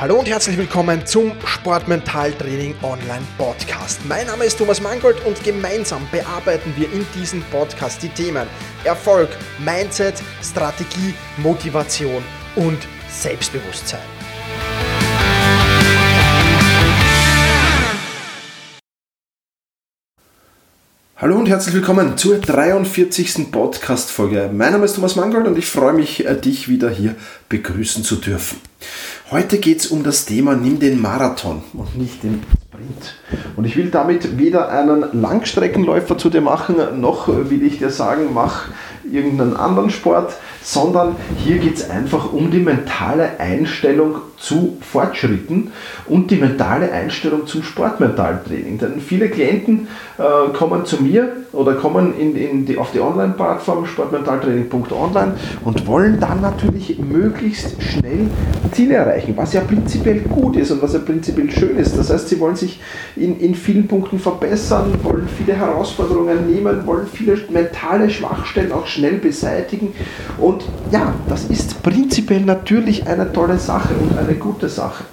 Hallo und herzlich willkommen zum Sportmentaltraining Online Podcast. Mein Name ist Thomas Mangold und gemeinsam bearbeiten wir in diesem Podcast die Themen Erfolg, Mindset, Strategie, Motivation und Selbstbewusstsein. Hallo und herzlich willkommen zur 43. Podcast-Folge. Mein Name ist Thomas Mangold und ich freue mich, äh, dich wieder hier begrüßen zu dürfen. Heute geht es um das Thema Nimm den Marathon und nicht den Sprint. Und ich will damit weder einen Langstreckenläufer zu dir machen, noch will ich dir sagen, mach irgendeinen anderen Sport, sondern hier geht es einfach um die mentale Einstellung zu Fortschritten und die mentale Einstellung zum Sportmentaltraining. Denn viele Klienten äh, kommen zu mir oder kommen in, in die, auf die Online-Plattform sportmentaltraining.online und wollen dann natürlich möglichst schnell Ziele erreichen, was ja prinzipiell gut ist und was ja prinzipiell schön ist. Das heißt, sie wollen sich in, in vielen Punkten verbessern, wollen viele Herausforderungen nehmen, wollen viele mentale Schwachstellen auch schnell beseitigen und ja, das ist prinzipiell natürlich eine tolle Sache und eine gute Sache.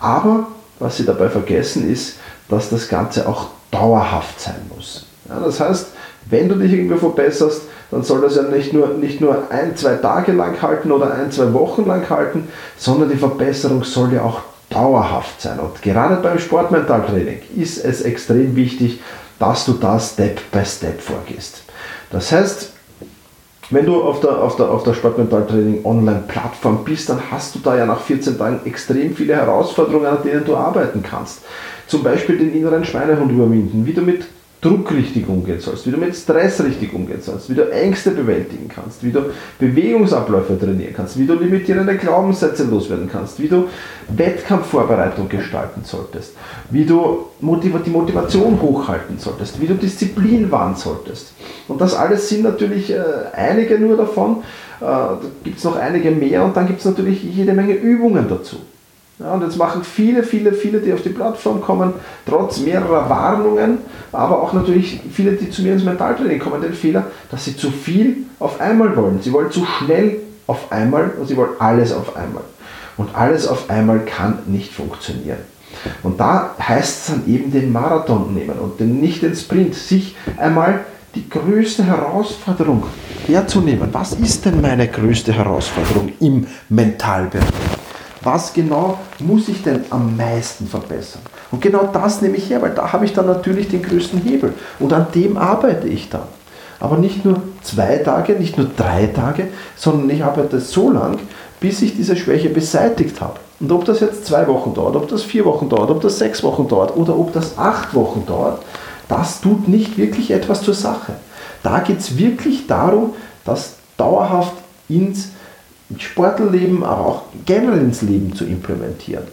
Aber was Sie dabei vergessen ist, dass das Ganze auch dauerhaft sein muss. Ja, das heißt, wenn du dich irgendwie verbesserst, dann soll das ja nicht nur, nicht nur ein, zwei Tage lang halten oder ein, zwei Wochen lang halten, sondern die Verbesserung soll ja auch dauerhaft sein. Und gerade beim Sportmentaltraining ist es extrem wichtig, dass du da Step by Step vorgehst. Das heißt, wenn du auf der, auf der, auf der Sportmentaltraining Online-Plattform bist, dann hast du da ja nach 14 Tagen extrem viele Herausforderungen, an denen du arbeiten kannst. Zum Beispiel den inneren Schweinehund überwinden, wie du mit Druck richtig umgehen sollst, wie du mit Stress richtig umgehen sollst, wie du Ängste bewältigen kannst, wie du Bewegungsabläufe trainieren kannst, wie du limitierende Glaubenssätze loswerden kannst, wie du Wettkampfvorbereitung gestalten solltest, wie du die Motivation hochhalten solltest, wie du Disziplin wahren solltest. Und das alles sind natürlich äh, einige nur davon, äh, da gibt es noch einige mehr und dann gibt es natürlich jede Menge Übungen dazu. Ja, und jetzt machen viele, viele, viele, die auf die Plattform kommen, trotz mehrerer Warnungen, aber auch natürlich viele, die zu mir ins Mentaltraining kommen, den Fehler, dass sie zu viel auf einmal wollen. Sie wollen zu schnell auf einmal und sie wollen alles auf einmal. Und alles auf einmal kann nicht funktionieren. Und da heißt es dann eben den Marathon nehmen und nicht den Sprint, sich einmal die größte Herausforderung herzunehmen. Was ist denn meine größte Herausforderung im Mentalbereich? Was genau muss ich denn am meisten verbessern? Und genau das nehme ich her, weil da habe ich dann natürlich den größten Hebel. Und an dem arbeite ich dann. Aber nicht nur zwei Tage, nicht nur drei Tage, sondern ich arbeite so lang, bis ich diese Schwäche beseitigt habe. Und ob das jetzt zwei Wochen dauert, ob das vier Wochen dauert, ob das sechs Wochen dauert oder ob das acht Wochen dauert, das tut nicht wirklich etwas zur Sache. Da geht es wirklich darum, das dauerhaft ins Sportleben, aber auch generell ins Leben zu implementieren.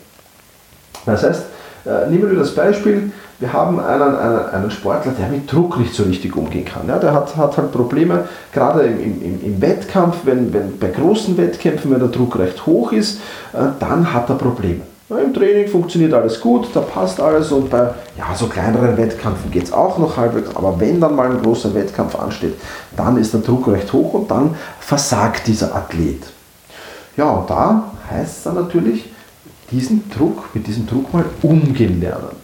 Das heißt, äh, nehmen wir das Beispiel, wir haben einen, einen, einen, Sportler, der mit Druck nicht so richtig umgehen kann. Ja, der hat, hat halt Probleme, gerade im, im, im Wettkampf, wenn, wenn bei großen Wettkämpfen, wenn der Druck recht hoch ist, äh, dann hat er Probleme. Ja, Im Training funktioniert alles gut, da passt alles und bei ja, so kleineren Wettkämpfen geht es auch noch halbwegs, aber wenn dann mal ein großer Wettkampf ansteht, dann ist der Druck recht hoch und dann versagt dieser Athlet. Ja, und da heißt es dann natürlich, diesen Druck, mit diesem Druck mal umgehen lernen.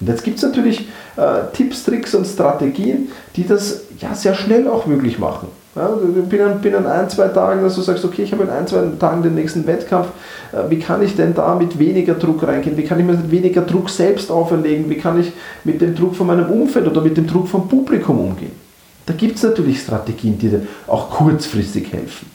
Und jetzt gibt es natürlich äh, Tipps, Tricks und Strategien, die das ja sehr schnell auch möglich machen. Ja, binnen, binnen ein, zwei Tagen, dass du sagst, okay, ich habe in ein, zwei Tagen den nächsten Wettkampf, äh, wie kann ich denn da mit weniger Druck reingehen? Wie kann ich mir weniger Druck selbst auferlegen? Wie kann ich mit dem Druck von meinem Umfeld oder mit dem Druck vom Publikum umgehen? Da gibt es natürlich Strategien, die dir auch kurzfristig helfen.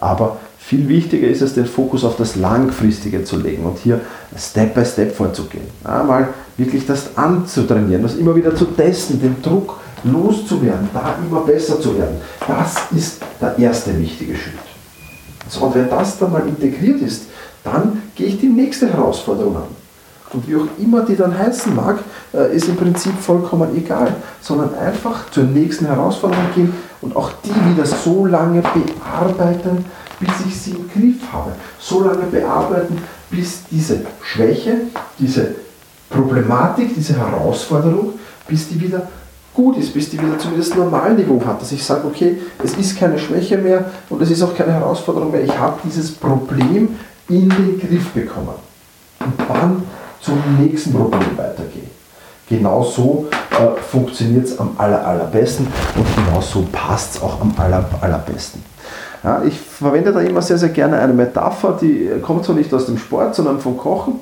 Aber viel wichtiger ist es, den Fokus auf das Langfristige zu legen und hier Step by Step vorzugehen. Einmal wirklich das anzutrainieren, das immer wieder zu testen, den Druck loszuwerden, da immer besser zu werden. Das ist der erste wichtige Schritt. So, und wenn das dann mal integriert ist, dann gehe ich die nächste Herausforderung an. Und wie auch immer die dann heißen mag, äh, ist im Prinzip vollkommen egal, sondern einfach zur nächsten Herausforderung gehen und auch die wieder so lange bearbeiten, bis ich sie im Griff habe. So lange bearbeiten, bis diese Schwäche, diese Problematik, diese Herausforderung, bis die wieder gut ist, bis die wieder zumindest Normalniveau hat, dass ich sage, okay, es ist keine Schwäche mehr und es ist auch keine Herausforderung mehr. Ich habe dieses Problem in den Griff bekommen. und dann zum nächsten Problem weitergehe. Genau so äh, funktioniert es am aller, allerbesten und genau so passt es auch am aller, allerbesten. Ja, ich verwende da immer sehr, sehr gerne eine Metapher, die kommt zwar nicht aus dem Sport, sondern vom Kochen.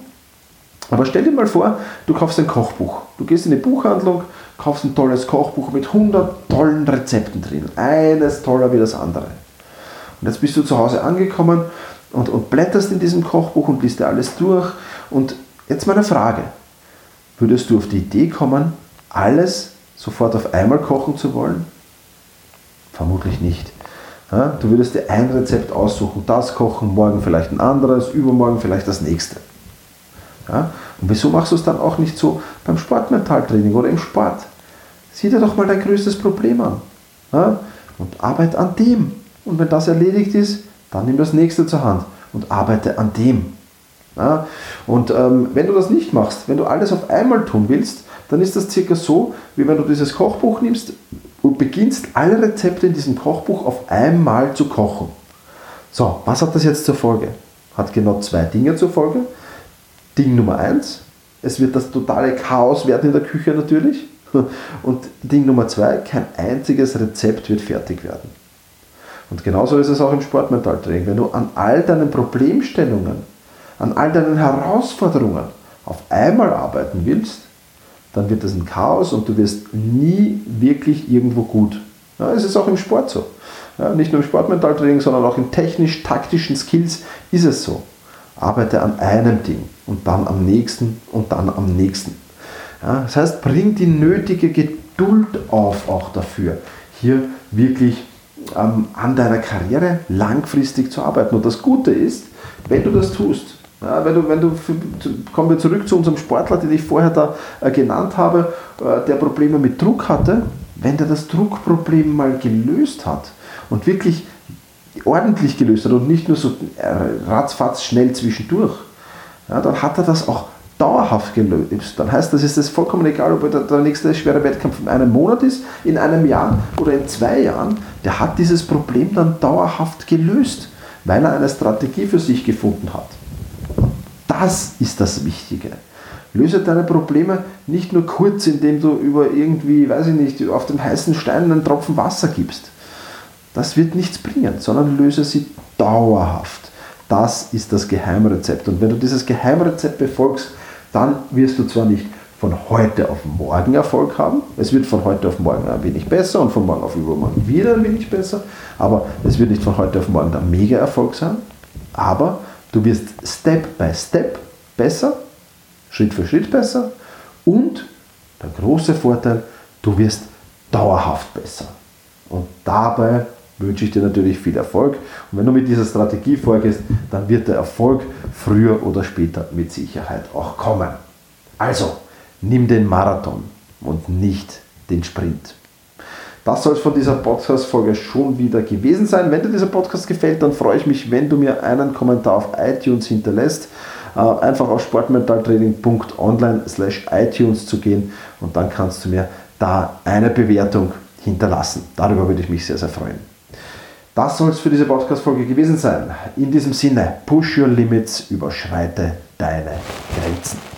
Aber stell dir mal vor, du kaufst ein Kochbuch. Du gehst in eine Buchhandlung, kaufst ein tolles Kochbuch mit 100 tollen Rezepten drin. Eines toller wie das andere. Und jetzt bist du zu Hause angekommen und, und blätterst in diesem Kochbuch und liest dir alles durch. Und jetzt meine Frage. Würdest du auf die Idee kommen, alles sofort auf einmal kochen zu wollen? Vermutlich nicht. Ja, du würdest dir ein Rezept aussuchen, das kochen, morgen vielleicht ein anderes, übermorgen vielleicht das nächste. Ja, und wieso machst du es dann auch nicht so beim Sportmentaltraining oder im Sport? Sieh dir doch mal dein größtes Problem an. Ja, und arbeite an dem. Und wenn das erledigt ist, dann nimm das nächste zur Hand und arbeite an dem. Ja, und ähm, wenn du das nicht machst, wenn du alles auf einmal tun willst, dann ist das circa so, wie wenn du dieses Kochbuch nimmst und beginnst alle Rezepte in diesem Kochbuch auf einmal zu kochen. So, was hat das jetzt zur Folge? Hat genau zwei Dinge zur Folge. Ding Nummer eins, es wird das totale Chaos werden in der Küche natürlich. Und Ding Nummer zwei, kein einziges Rezept wird fertig werden. Und genauso ist es auch im Sportmentaltraining. Wenn du an all deinen Problemstellungen, an all deinen Herausforderungen auf einmal arbeiten willst, dann wird das ein Chaos und du wirst nie wirklich irgendwo gut. Ja, es ist auch im Sport so. Ja, nicht nur im Sportmentaltraining, sondern auch in technisch-taktischen Skills ist es so. Arbeite an einem Ding und dann am nächsten und dann am nächsten. Ja, das heißt, bring die nötige Geduld auf auch dafür, hier wirklich ähm, an deiner Karriere langfristig zu arbeiten. Und das Gute ist, wenn du das tust, ja, wenn du, wenn du, kommen wir zurück zu unserem Sportler, den ich vorher da äh, genannt habe, äh, der Probleme mit Druck hatte, wenn der das Druckproblem mal gelöst hat und wirklich ordentlich gelöst hat und nicht nur so äh, ratzfatz schnell zwischendurch, ja, dann hat er das auch dauerhaft gelöst. Dann heißt das, ist es vollkommen egal, ob der, der nächste schwere Wettkampf in einem Monat ist, in einem Jahr oder in zwei Jahren, der hat dieses Problem dann dauerhaft gelöst, weil er eine Strategie für sich gefunden hat. Das ist das Wichtige. Löse deine Probleme nicht nur kurz, indem du über irgendwie, weiß ich nicht, auf dem heißen Stein einen Tropfen Wasser gibst. Das wird nichts bringen, sondern löse sie dauerhaft. Das ist das Geheimrezept. Und wenn du dieses Geheimrezept befolgst, dann wirst du zwar nicht von heute auf morgen Erfolg haben. Es wird von heute auf morgen ein wenig besser und von morgen auf übermorgen wieder ein wenig besser. Aber es wird nicht von heute auf morgen der Mega-Erfolg sein. Aber du wirst Step by Step besser, Schritt für Schritt besser. Und der große Vorteil, du wirst dauerhaft besser. Und dabei wünsche ich dir natürlich viel Erfolg. Und wenn du mit dieser Strategie vorgehst, dann wird der Erfolg früher oder später mit Sicherheit auch kommen. Also, nimm den Marathon und nicht den Sprint. Das soll es von dieser Podcast-Folge schon wieder gewesen sein. Wenn dir dieser Podcast gefällt, dann freue ich mich, wenn du mir einen Kommentar auf iTunes hinterlässt. Äh, einfach auf sportmentaltraining.online slash iTunes zu gehen und dann kannst du mir da eine Bewertung hinterlassen. Darüber würde ich mich sehr, sehr freuen. Das soll es für diese Podcast-Folge gewesen sein. In diesem Sinne, push your limits, überschreite deine Grenzen.